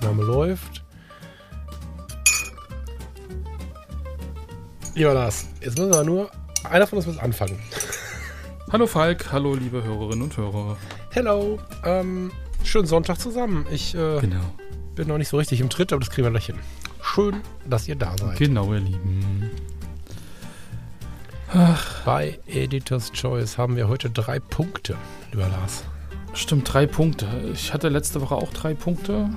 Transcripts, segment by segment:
Aufnahme läuft. Lieber Lars, jetzt müssen wir nur, einer von uns muss anfangen. Hallo Falk, hallo liebe Hörerinnen und Hörer. Hello, ähm, schönen Sonntag zusammen. Ich äh, Genau. bin noch nicht so richtig im Tritt, aber das kriegen wir gleich hin. Schön, dass ihr da seid. Genau, ihr Lieben. Bei Editor's Choice haben wir heute drei Punkte, lieber Lars. Stimmt, drei Punkte. Ich hatte letzte Woche auch drei Punkte.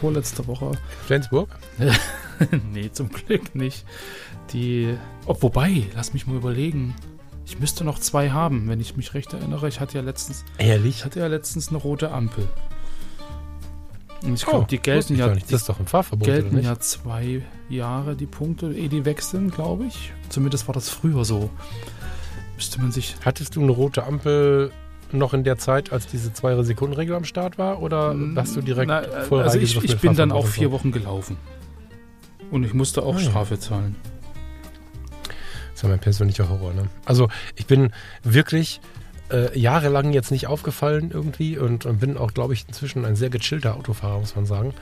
Vorletzte Woche. Flensburg? nee, zum Glück nicht. Die. Oh, wobei, lass mich mal überlegen. Ich müsste noch zwei haben, wenn ich mich recht erinnere. Ich hatte ja letztens, ich Ehrlich? hatte ja letztens eine rote Ampel. Und ich Oh, glaube, die wusste gelten ich ja, nicht. die Das ist doch ein Fahrverbot, gelten ja zwei Jahre die Punkte, ehe die wechseln, glaube ich. Zumindest war das früher so. Müsste man sich. Hattest du eine rote Ampel noch in der Zeit, als diese zwei sekunden regel am Start war? Oder hast du direkt Na, voll Also ich, ich bin dann auch vier so? Wochen gelaufen. Und ich musste auch Ah, ja. Strafe zahlen. Das ist ja mein persönlicher Horror, ne? Also ich bin wirklich äh, jahrelang jetzt nicht aufgefallen irgendwie und, und bin auch, glaube ich, inzwischen ein sehr gechillter Autofahrer, muss man sagen.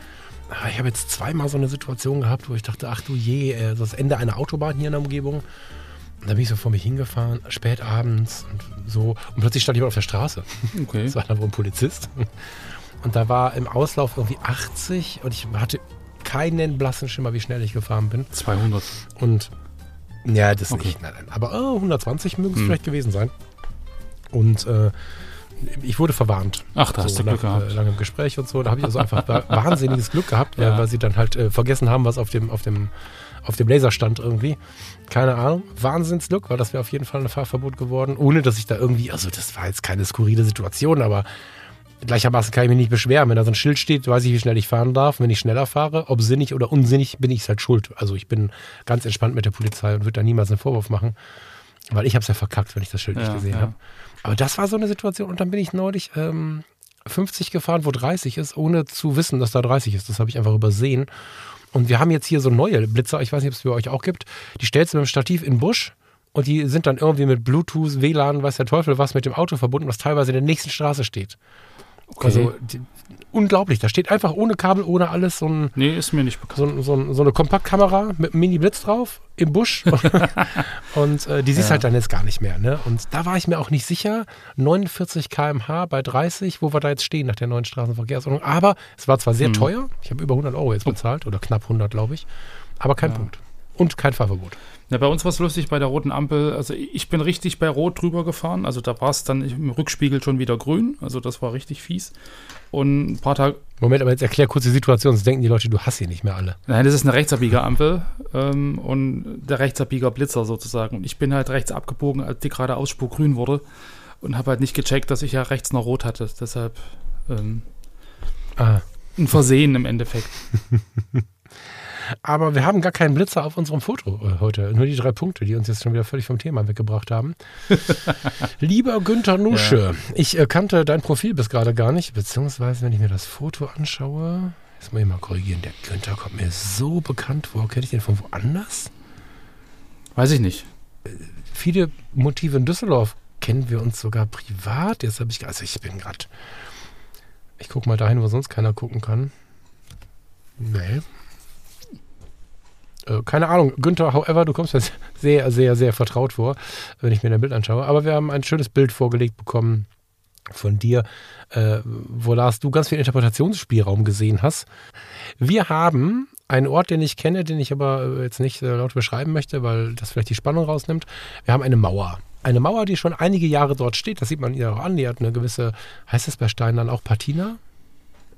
Aber ich habe jetzt zweimal so eine Situation gehabt, wo ich dachte, ach du je, äh, das Ende einer Autobahn hier in der Umgebung. Da bin ich so vor mich hingefahren, spät abends und so. Und plötzlich stand jemand auf der Straße. Okay. Das war dann wohl ein Polizist. Und da war im Auslauf irgendwie 80 und ich hatte keinen blassen Schimmer, wie schnell ich gefahren bin. 200. Und ja, das Okay. nicht. Nein, nein. Aber oh, 120 mögen es Hm. vielleicht gewesen sein. Und äh, ich wurde verwarnt. Ach, da hast so du Glück nach gehabt. äh, langem Gespräch und so. Da habe ich also einfach wa- wahnsinniges Glück gehabt, weil, Ja. weil sie dann halt äh, vergessen haben, was auf dem, auf dem, auf dem Laser stand irgendwie. Keine Ahnung. Wahnsinnsglück, weil das wäre auf jeden Fall ein Fahrverbot geworden. Ohne, dass ich da irgendwie, also das war jetzt keine skurrile Situation, aber gleichermaßen kann ich mich nicht beschweren. Wenn da so ein Schild steht, weiß ich, wie schnell ich fahren darf. Wenn ich schneller fahre, ob sinnig oder unsinnig, bin ich halt schuld. Also ich bin ganz entspannt mit der Polizei und würde da niemals einen Vorwurf machen. Weil ich habe es ja verkackt, wenn ich das Schild nicht Ja, gesehen ja. habe. Aber das war so eine Situation und dann bin ich neulich ähm, 50 gefahren, wo 30 ist, ohne zu wissen, dass da 30 ist. Das habe ich einfach übersehen. Und wir haben jetzt hier so neue Blitzer, ich weiß nicht, ob es für euch auch gibt. Die stellst du mit dem Stativ in den Busch und die sind dann irgendwie mit Bluetooth, WLAN, weiß der Teufel was, mit dem Auto verbunden, was teilweise in der nächsten Straße steht. Okay. Also die, unglaublich. Da steht einfach ohne Kabel, ohne alles so, ein, nee, ist mir nicht bekannt. so, so, so eine Kompaktkamera mit einem Mini-Blitz drauf im Busch. und äh, die siehst Ja. halt dann jetzt gar nicht mehr. Ne? Und da war ich mir auch nicht sicher. 49 km/h bei 30, wo wir da jetzt stehen nach der neuen Straßenverkehrsordnung. Aber es war zwar sehr Hm. teuer. Ich habe über 100 Euro jetzt bezahlt oder knapp 100, glaube ich. Aber kein Ja. Punkt. Und kein Fahrverbot. Ja, bei uns war es lustig bei der roten Ampel. Also ich bin richtig bei Rot drüber gefahren. Also da war es dann im Rückspiegel schon wieder grün. Also das war richtig fies. Und ein paar Tage. Moment, aber jetzt erklär kurz die Situation, sonst denken die Leute, du hast sie nicht mehr alle. Nein, das ist eine Rechtsabbieger-Ampel ähm, und der Rechtsabbieger-Blitzer sozusagen. Und ich bin halt rechts abgebogen, als die gerade Ausspur grün wurde. Und habe halt nicht gecheckt, dass ich ja rechts noch rot hatte. Deshalb ähm, Ah. ein Versehen im Endeffekt. Aber wir haben gar keinen Blitzer auf unserem Foto äh, heute. Nur die drei Punkte, die uns jetzt schon wieder völlig vom Thema weggebracht haben. Lieber Günther Nusche, ich äh, kannte dein Profil bis gerade gar nicht, beziehungsweise wenn ich mir das Foto anschaue, jetzt muss ich mal korrigieren, der Günther kommt mir so bekannt vor. Kenne ich den von woanders? Weiß ich nicht. Viele Motive in Düsseldorf kennen wir uns sogar privat. Jetzt habe ich, also ich bin gerade, ich gucke mal dahin, wo sonst keiner gucken kann. Nee. Äh, keine Ahnung, Günther, however, du kommst mir sehr, sehr, sehr vertraut vor, wenn ich mir dein Bild anschaue. Aber wir haben ein schönes Bild vorgelegt bekommen von dir, äh, wo Lars, du ganz viel Interpretationsspielraum gesehen hast. Wir haben einen Ort, den ich kenne, den ich aber äh, jetzt nicht äh, laut beschreiben möchte, weil das vielleicht die Spannung rausnimmt. Wir haben eine Mauer. Eine Mauer, die schon einige Jahre dort steht. Das sieht man ihr auch an. Die hat eine gewisse, heißt es bei Steinen dann auch Patina?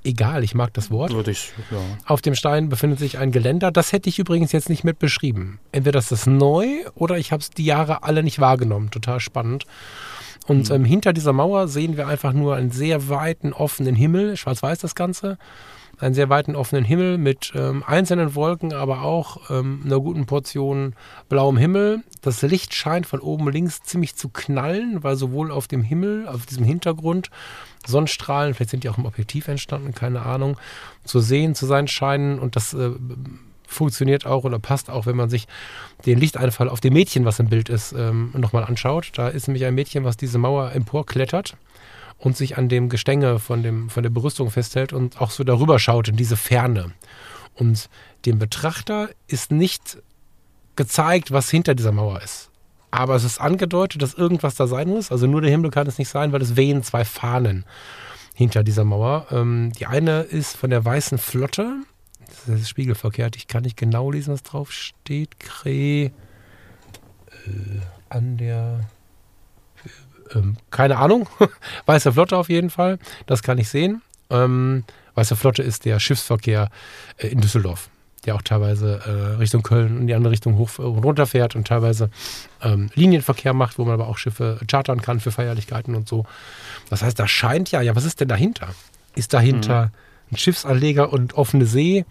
Egal, ich mag das Wort. Würde ich, ja. Auf dem Stein befindet sich ein Geländer. Das hätte ich übrigens jetzt nicht mit beschrieben. Entweder das ist neu oder ich habe es die Jahre alle nicht wahrgenommen. Total spannend. Und ähm, hinter dieser Mauer sehen wir einfach nur einen sehr weiten, offenen Himmel. Schwarz-weiß das Ganze. Einen sehr weiten offenen Himmel mit ähm, einzelnen Wolken, aber auch ähm, einer guten Portion blauem Himmel. Das Licht scheint von oben links ziemlich zu knallen, weil sowohl auf dem Himmel, auf diesem Hintergrund, Sonnenstrahlen, vielleicht sind die auch im Objektiv entstanden, keine Ahnung, zu sehen zu sein scheinen und das äh, funktioniert auch oder passt auch, wenn man sich den Lichteinfall auf dem Mädchen, was im Bild ist, ähm, nochmal anschaut. Da ist nämlich ein Mädchen, was diese Mauer emporklettert und sich an dem Gestänge von, dem, von der Berüstung festhält und auch so darüber schaut in diese Ferne. Und dem Betrachter ist nicht gezeigt, was hinter dieser Mauer ist. Aber es ist angedeutet, dass irgendwas da sein muss. Also nur der Himmel kann es nicht sein, weil es wehen zwei Fahnen hinter dieser Mauer. Ähm, die eine ist von der Weißen Flotte. Das ist spiegelverkehrt. Ich kann nicht genau lesen, was drauf steht. Kreh äh, an der ähm, keine Ahnung. Weiße Flotte auf jeden Fall. Das kann ich sehen. Ähm, Weiße Flotte ist der Schiffsverkehr äh, in Düsseldorf, der auch teilweise äh, Richtung Köln und die andere Richtung hoch und runter fährt und teilweise ähm, Linienverkehr macht, wo man aber auch Schiffe chartern kann für Feierlichkeiten und so. Das heißt, da scheint ja, ja, was ist denn dahinter? Ist dahinter mhm. ein Schiffsanleger und offene See?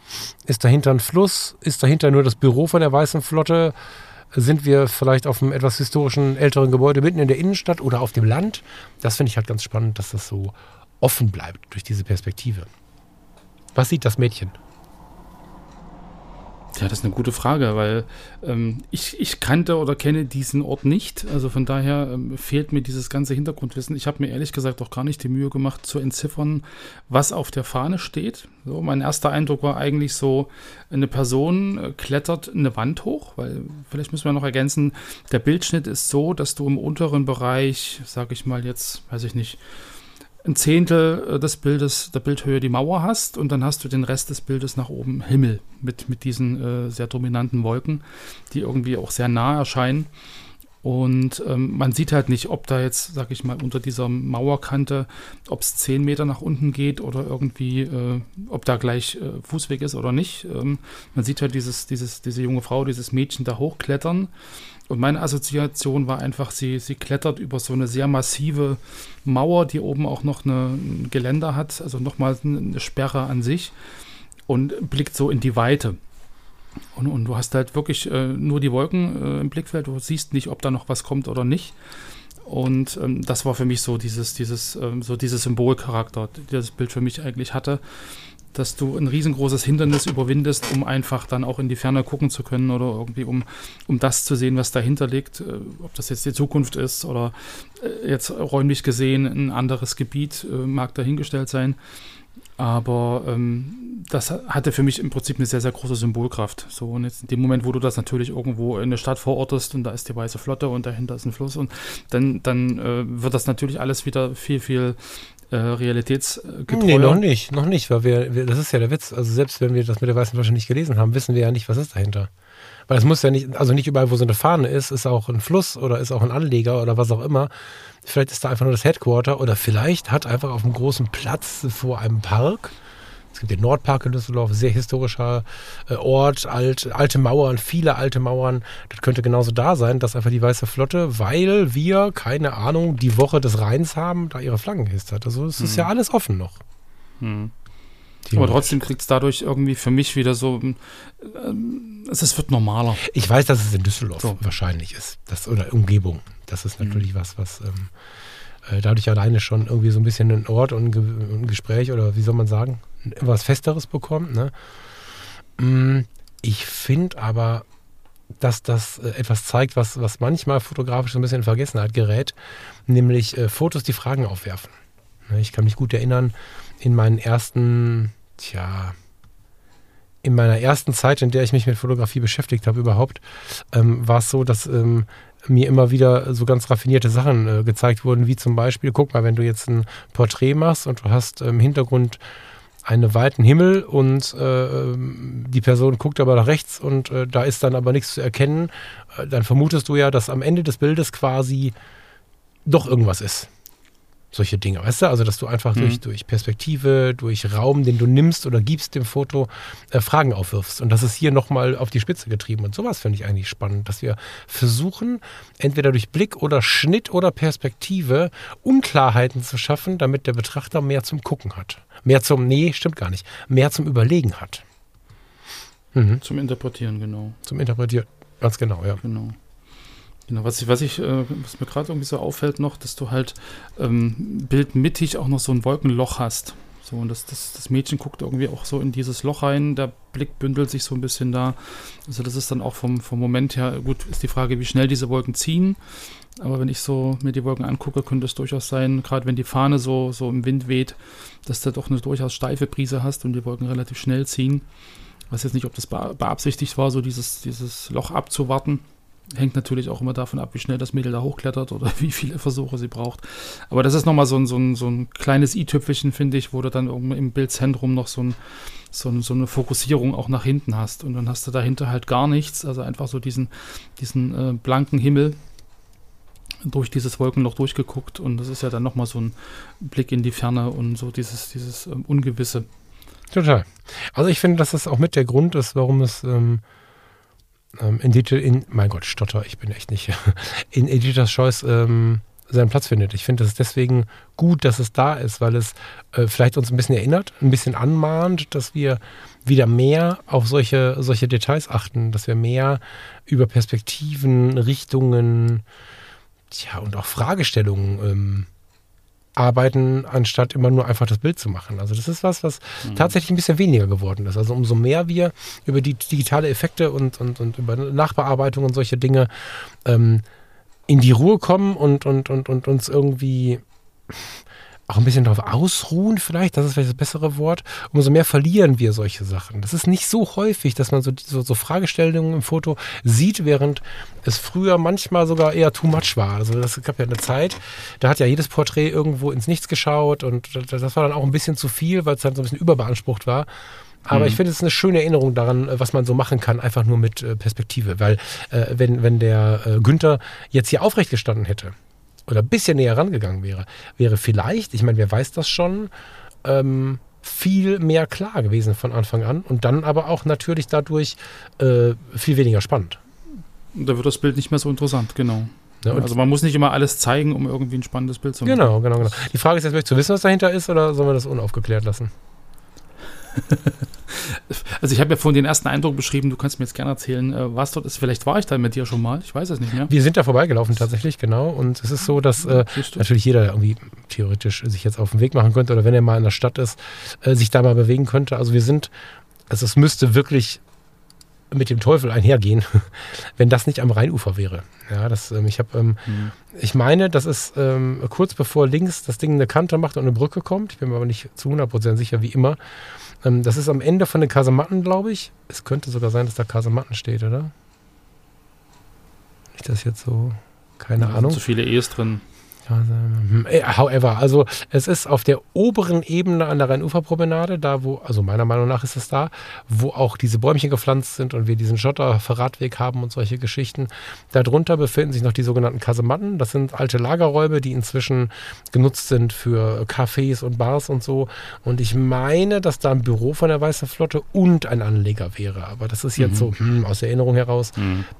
Ist dahinter ein Fluss? Ist dahinter nur das Büro von der Weißen Flotte? Sind wir vielleicht auf einem etwas historischen, älteren Gebäude mitten in der Innenstadt oder auf dem Land. Das finde ich halt ganz spannend, dass das so offen bleibt durch diese Perspektive. Was sieht das Mädchen? Ja, das ist eine gute Frage, weil ähm, ich, ich kannte oder kenne diesen Ort nicht. Also von daher ähm, fehlt mir dieses ganze Hintergrundwissen. Ich habe mir ehrlich gesagt auch gar nicht die Mühe gemacht zu entziffern, was auf der Fahne steht. So, mein erster Eindruck war eigentlich so, eine Person äh, klettert eine Wand hoch, weil vielleicht müssen wir noch ergänzen, der Bildschnitt ist so, dass du im unteren Bereich, sage ich mal jetzt, weiß ich nicht, ein Zehntel äh, des Bildes, der Bildhöhe die Mauer hast und dann hast du den Rest des Bildes nach oben Himmel mit, mit diesen äh, sehr dominanten Wolken, die irgendwie auch sehr nah erscheinen. Und ähm, man sieht halt nicht, ob da jetzt, sag ich mal, unter dieser Mauerkante, ob es zehn Meter nach unten geht oder irgendwie, äh, ob da gleich äh, Fußweg ist oder nicht. Ähm, man sieht halt dieses, dieses, diese junge Frau, dieses Mädchen da hochklettern und meine Assoziation war einfach, sie, sie klettert über so eine sehr massive Mauer, die oben auch noch eine, ein Geländer hat, also nochmal eine Sperre an sich und blickt so in die Weite. Und, und du hast halt wirklich äh, nur die Wolken äh, im Blickfeld, du siehst nicht, ob da noch was kommt oder nicht. Und ähm, das war für mich so dieses, dieses, ähm, so dieses Symbolcharakter, das Bild für mich eigentlich hatte dass du ein riesengroßes Hindernis überwindest, um einfach dann auch in die Ferne gucken zu können oder irgendwie um, um das zu sehen, was dahinter liegt. Äh, ob das jetzt die Zukunft ist oder äh, jetzt räumlich gesehen ein anderes Gebiet, äh, mag dahingestellt sein. Aber ähm, das hatte für mich im Prinzip eine sehr, sehr große Symbolkraft. So, und jetzt in dem Moment, wo du das natürlich irgendwo in der Stadt verortest und da ist die Weiße Flotte und dahinter ist ein Fluss und dann, dann äh, wird das natürlich alles wieder viel, viel äh, realitätsgetreu. Nee, noch nicht, noch nicht, weil wir, wir, das ist ja der Witz. Also selbst wenn wir das mit der Weißen Flasche nicht gelesen haben, wissen wir ja nicht, was ist dahinter. Weil es muss ja nicht, also nicht überall, wo so eine Fahne ist, ist auch ein Fluss oder ist auch ein Anleger oder was auch immer. Vielleicht ist da einfach nur das Headquarter oder vielleicht hat einfach auf einem großen Platz vor einem Park es gibt den Nordpark in Düsseldorf, sehr historischer äh, Ort, alt, alte Mauern, viele alte Mauern. Das könnte genauso da sein, dass einfach die Weiße Flotte, weil wir, keine Ahnung, die Woche des Rheins haben, da ihre Flaggen gehisst hat. Also es ist mhm. ja alles offen noch. Mhm. Aber trotzdem kriegt es dadurch irgendwie für mich wieder so, ähm, es wird normaler. Ich weiß, dass es in Düsseldorf so. wahrscheinlich ist. Das, oder Umgebung. Das ist natürlich mhm. was, was ähm, äh, dadurch alleine schon irgendwie so ein bisschen ein Ort und ein Gespräch oder wie soll man sagen, was Festeres bekommt. Ne? Mm, ich finde aber, dass das äh, etwas zeigt, was, was manchmal fotografisch so ein bisschen in Vergessenheit gerät, nämlich äh, Fotos, die Fragen aufwerfen. Ne, ich kann mich gut erinnern, in meinen ersten, tja, in meiner ersten Zeit, in der ich mich mit Fotografie beschäftigt habe überhaupt, ähm, war es so, dass ähm, mir immer wieder so ganz raffinierte Sachen äh, gezeigt wurden, wie zum Beispiel, guck mal, wenn du jetzt ein Porträt machst und du hast im Hintergrund einen weiten Himmel und äh, ähm, die Person guckt aber nach rechts und äh, da ist dann aber nichts zu erkennen, äh, dann vermutest du ja, dass am Ende des Bildes quasi doch irgendwas ist. Solche Dinge, weißt du? Also, dass du einfach Mhm. durch, durch Perspektive, durch Raum, den du nimmst oder gibst dem Foto, äh, Fragen aufwirfst. Und das ist hier nochmal auf die Spitze getrieben. Und sowas finde ich eigentlich spannend, dass wir versuchen, entweder durch Blick oder Schnitt oder Perspektive Unklarheiten zu schaffen, damit der Betrachter mehr zum Gucken hat. Mehr zum, nee, stimmt gar nicht, mehr zum Überlegen hat. Mhm. Zum Interpretieren, genau. Zum Interpretieren. Ganz genau, ja. Genau. Genau, was ich, was ich, äh, was mir gerade irgendwie so auffällt noch, dass du halt ähm, bildmittig auch noch so ein Wolkenloch hast. So, und das, das, das Mädchen guckt irgendwie auch so in dieses Loch rein, der Blick bündelt sich so ein bisschen da. Also das ist dann auch vom, vom Moment her, gut, ist die Frage, wie schnell diese Wolken ziehen. Aber wenn ich so mir die Wolken angucke, könnte es durchaus sein, gerade wenn die Fahne so, so im Wind weht, dass du doch eine durchaus steife Brise hast und die Wolken relativ schnell ziehen. Ich weiß jetzt nicht, ob das bea- beabsichtigt war, so dieses, dieses Loch abzuwarten. Hängt natürlich auch immer davon ab, wie schnell das Mädel da hochklettert oder wie viele Versuche sie braucht. Aber das ist nochmal so ein, so ein, so ein kleines i-Tüpfelchen, finde ich, wo du dann im Bildzentrum noch so, ein, so, ein, so eine Fokussierung auch nach hinten hast. Und dann hast du dahinter halt gar nichts, also einfach so diesen, diesen äh, blanken Himmel durch dieses Wolkenloch durchgeguckt. Und das ist ja dann nochmal so ein Blick in die Ferne und so dieses, dieses ähm, Ungewisse. Total. Also ich finde, dass das auch mit der Grund ist, warum es ähm, ähm, in, Dieter, in mein Gott, Stotter, ich bin echt nicht, in Editor's Choice ähm, seinen Platz findet. Ich finde, es deswegen gut, dass es da ist, weil es äh, vielleicht uns ein bisschen erinnert, ein bisschen anmahnt, dass wir wieder mehr auf solche, solche Details achten, dass wir mehr über Perspektiven, Richtungen, tja, und auch Fragestellungen ähm, arbeiten, anstatt immer nur einfach das Bild zu machen. Also das ist was, was tatsächlich ein bisschen weniger geworden ist. Also umso mehr wir über die digitale Effekte und, und, und über Nachbearbeitung und solche Dinge ähm, in die Ruhe kommen und, und, und, und uns irgendwie auch ein bisschen darauf ausruhen, vielleicht, das ist vielleicht das bessere Wort, umso mehr verlieren wir solche Sachen. Das ist nicht so häufig, dass man so, so, so Fragestellungen im Foto sieht, während es früher manchmal sogar eher too much war. Also das gab ja eine Zeit, da hat ja jedes Porträt irgendwo ins Nichts geschaut und das war dann auch ein bisschen zu viel, weil es dann so ein bisschen überbeansprucht war. Aber ich finde, es ist eine schöne Erinnerung daran, äh, was man so machen kann, einfach nur mit äh, Perspektive. Weil äh, wenn, wenn der äh, Günther jetzt hier aufrecht gestanden hätte oder ein bisschen näher rangegangen wäre, wäre vielleicht, ich meine, wer weiß das schon, ähm, viel mehr klar gewesen von Anfang an und dann aber auch natürlich dadurch äh, viel weniger spannend. Da wird das Bild nicht mehr so interessant, genau. Und also man muss nicht immer alles zeigen, um irgendwie ein spannendes Bild zu machen. genau, genau, genau. Die Frage ist jetzt, möchtest du wissen, was dahinter ist oder sollen wir das unaufgeklärt lassen? Also ich habe ja vorhin den ersten Eindruck beschrieben, du kannst mir jetzt gerne erzählen, äh, was dort ist. Vielleicht war ich da mit dir schon mal, ich weiß es nicht mehr. Wir sind da vorbeigelaufen tatsächlich, genau. Und es ist so, dass äh, Siehst du? natürlich jeder irgendwie theoretisch sich jetzt auf den Weg machen könnte oder wenn er mal in der Stadt ist, äh, sich da mal bewegen könnte. Also wir sind, also es müsste wirklich mit dem Teufel einhergehen, wenn das nicht am Rheinufer wäre. Ja, das, ähm, ich habe, ähm, Mhm. ich meine, das ist ähm, kurz bevor links das Ding eine Kante macht und eine Brücke kommt. Ich bin mir aber nicht zu 100% sicher, wie immer. Ähm, das ist am Ende von den Kasematten, glaube ich. Es könnte sogar sein, dass da Kasematten steht, oder? Nicht das jetzt so, keine Da sind Ahnung. Zu viele E's drin. Hm, However, also es ist auf der oberen Ebene an der Rheinuferpromenade, da wo, also meiner Meinung nach ist es da, wo auch diese Bäumchen gepflanzt sind und wir diesen Schotter-Radweg haben und solche Geschichten. Darunter befinden sich noch die sogenannten Kasematten. Das sind alte Lagerräume, die inzwischen genutzt sind für Cafés und Bars und so. Und ich meine, dass da ein Büro von der Weißen Flotte und ein Anleger wäre. Aber das ist jetzt so hm, aus der Erinnerung heraus.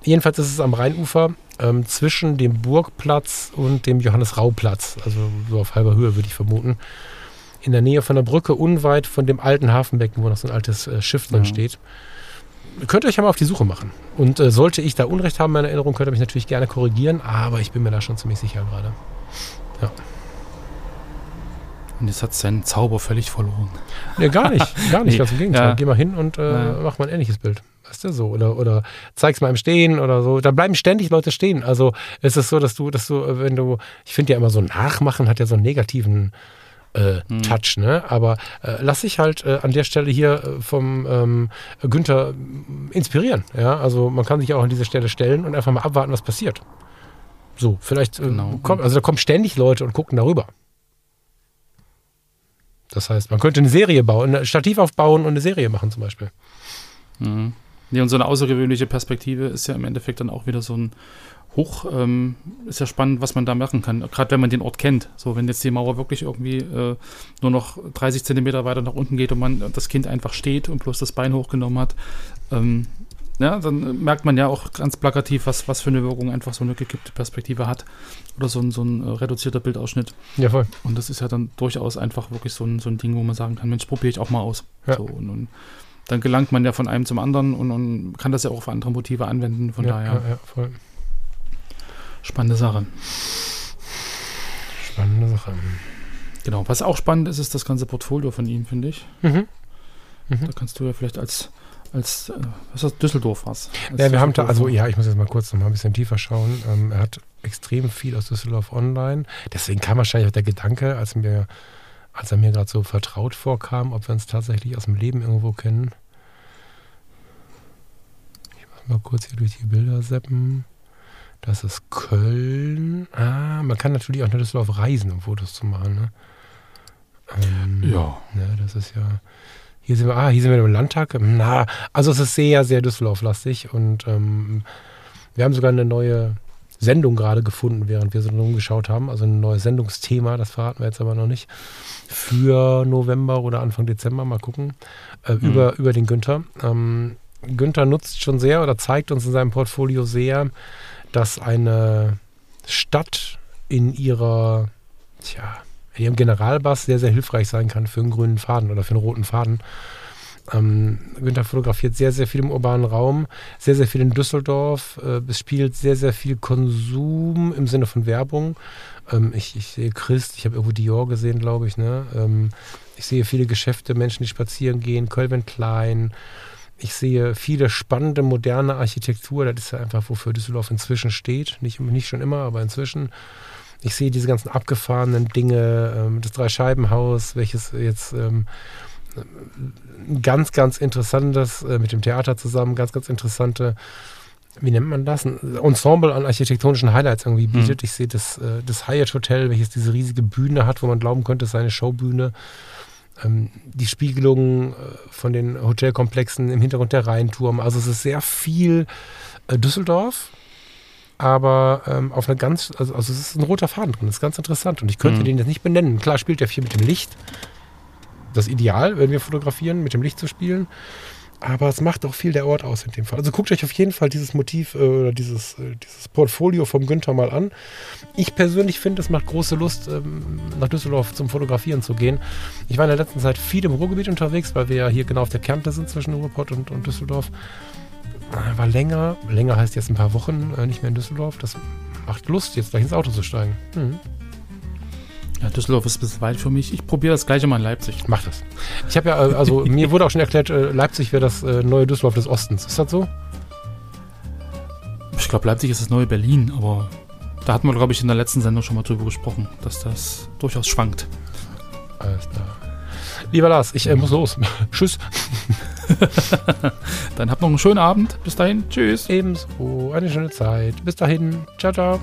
Jedenfalls ist es am Rheinufer ähm, zwischen dem Burgplatz und dem Johannes-Rau-Platz, also so auf halber Höhe würde ich vermuten. In der Nähe von der Brücke, unweit von dem alten Hafenbecken, wo noch so ein altes äh, Schiff drin Ja. steht. Könnt ihr euch ja mal auf die Suche machen. Und äh, sollte ich da Unrecht haben in meiner Erinnerung, könnt ihr mich natürlich gerne korrigieren, aber ich bin mir da schon ziemlich sicher gerade. Und jetzt hat seinen Zauber völlig verloren. Nee, gar nicht, gar nicht, Nee, ganz im Gegenteil. ja. Geh mal hin und äh, Ja. mach mal ein ähnliches Bild. Weißt du, so. Oder, oder zeig's mal im Stehen oder so. Da bleiben ständig Leute stehen. Also es ist so, dass du, dass du, äh, wenn du, ich finde ja immer so Nachmachen hat ja so einen negativen äh, Hm. Touch, ne? Aber äh, lass dich halt äh, an der Stelle hier äh, vom ähm, Günther inspirieren. Ja, also man kann sich auch an diese Stelle stellen und einfach mal abwarten, was passiert. So, vielleicht, äh, Genau. kommt, also da kommen ständig Leute und gucken darüber. Das heißt, man könnte eine Serie bauen, ein Stativ aufbauen und eine Serie machen zum Beispiel. Mhm. Nee, und so eine außergewöhnliche Perspektive ist ja im Endeffekt dann auch wieder so ein Hoch. Ähm, ist ja spannend, was man da machen kann, gerade wenn man den Ort kennt. So, wenn jetzt die Mauer wirklich irgendwie äh, nur noch 30 Zentimeter weiter nach unten geht und man das Kind einfach steht und bloß das Bein hochgenommen hat, ähm, ja, dann merkt man ja auch ganz plakativ, was, was für eine Wirkung einfach so eine gekippte Perspektive hat. Oder so ein, so ein äh, reduzierter Bildausschnitt. Ja, voll. Und das ist ja dann durchaus einfach wirklich so ein, so ein Ding, wo man sagen kann, Mensch, probiere ich auch mal aus. Ja. So, und, und dann gelangt man ja von einem zum anderen und, und kann das ja auch auf andere Motive anwenden. Von ja, daher ja, ja, voll. spannende Sache. Spannende Sache. Genau. Was auch spannend ist, ist das ganze Portfolio von ihm, finde ich. Mhm. Da kannst du ja vielleicht als, als äh, was ist das, Düsseldorf was? Ja, wir haben da, also ja, ich muss jetzt mal kurz noch mal ein bisschen tiefer schauen. Ähm, er hat extrem viel aus Düsseldorf online. Deswegen kam wahrscheinlich auch der Gedanke, als mir, als er mir gerade so vertraut vorkam, ob wir uns tatsächlich aus dem Leben irgendwo kennen. Ich muss mal kurz hier durch die Bilder seppen. Das ist Köln. Ah, man kann natürlich auch nach Düsseldorf reisen, um Fotos zu machen. Ne? Ähm, Ja. Ne, das ist ja. Hier sind wir, ah, hier sind wir im Landtag. Na, also es ist sehr, sehr Düsseldorf-lastig und ähm, wir haben sogar eine neue Sendung gerade gefunden, während wir so rumgeschaut haben. Also ein neues Sendungsthema, das verraten wir jetzt aber noch nicht. Für November oder Anfang Dezember, mal gucken. Äh, Mhm. über, über den Günther. Ähm, Günther nutzt schon sehr oder zeigt uns in seinem Portfolio sehr, dass eine Stadt in ihrer, tja, in ihrem Generalbass sehr, sehr hilfreich sein kann für einen grünen Faden oder für einen roten Faden. Ähm, Günther fotografiert sehr, sehr viel im urbanen Raum, sehr, sehr viel in Düsseldorf. Äh, es spielt sehr, sehr viel Konsum im Sinne von Werbung. Ähm, ich, ich sehe Christ, ich habe irgendwo Dior gesehen, glaube ich. Ne? Ähm, ich sehe viele Geschäfte, Menschen, die spazieren gehen, Calvin Klein. Ich sehe viele spannende, moderne Architektur. Das ist ja einfach, wofür Düsseldorf inzwischen steht. Nicht, nicht schon immer, aber inzwischen. Ich sehe diese ganzen abgefahrenen Dinge, ähm, das Dreischeibenhaus, welches jetzt ähm, ganz, ganz interessantes, äh, mit dem Theater zusammen, ganz, ganz interessante, wie nennt man das? Ein Ensemble an architektonischen Highlights irgendwie bietet. Ich sehe das, äh, das Hyatt Hotel, welches diese riesige Bühne hat, wo man glauben könnte, es sei eine Showbühne. Ähm, die Spiegelungen äh, von den Hotelkomplexen im Hintergrund der Rheinturm. Also es ist sehr viel Düsseldorf, aber ähm, auf eine ganz, also, also es ist ein roter Faden drin, das ist ganz interessant und ich könnte Mhm. den jetzt nicht benennen. Klar spielt er viel mit dem Licht, das ideal, wenn wir fotografieren, mit dem Licht zu spielen, aber es macht auch viel der Ort aus in dem Fall. Also guckt euch auf jeden Fall dieses Motiv äh, oder dieses, äh, dieses Portfolio vom Günther mal an. Ich persönlich finde, es macht große Lust, ähm, nach Düsseldorf zum Fotografieren zu gehen. Ich war in der letzten Zeit viel im Ruhrgebiet unterwegs, weil wir ja hier genau auf der Kante sind zwischen Ruhrpott und, und Düsseldorf. Äh, War länger, länger heißt jetzt ein paar Wochen äh, nicht mehr in Düsseldorf. Das macht Lust, jetzt gleich ins Auto zu steigen. Mhm. Ja, Düsseldorf ist ein bisschen weit für mich. Ich probiere das gleiche mal in Leipzig. Mach das. Ich habe ja, äh, also mir wurde auch schon erklärt, äh, Leipzig wäre das äh, neue Düsseldorf des Ostens. Ist das so? Ich glaube, Leipzig ist das neue Berlin, aber da hatten wir, glaube ich, in der letzten Sendung schon mal drüber gesprochen, dass das durchaus schwankt. Alles klar. Lieber Lars, ich äh, muss los. Tschüss. Dann habt noch einen schönen Abend. Bis dahin. Tschüss. Ebenso. Eine schöne Zeit. Bis dahin. Ciao, ciao.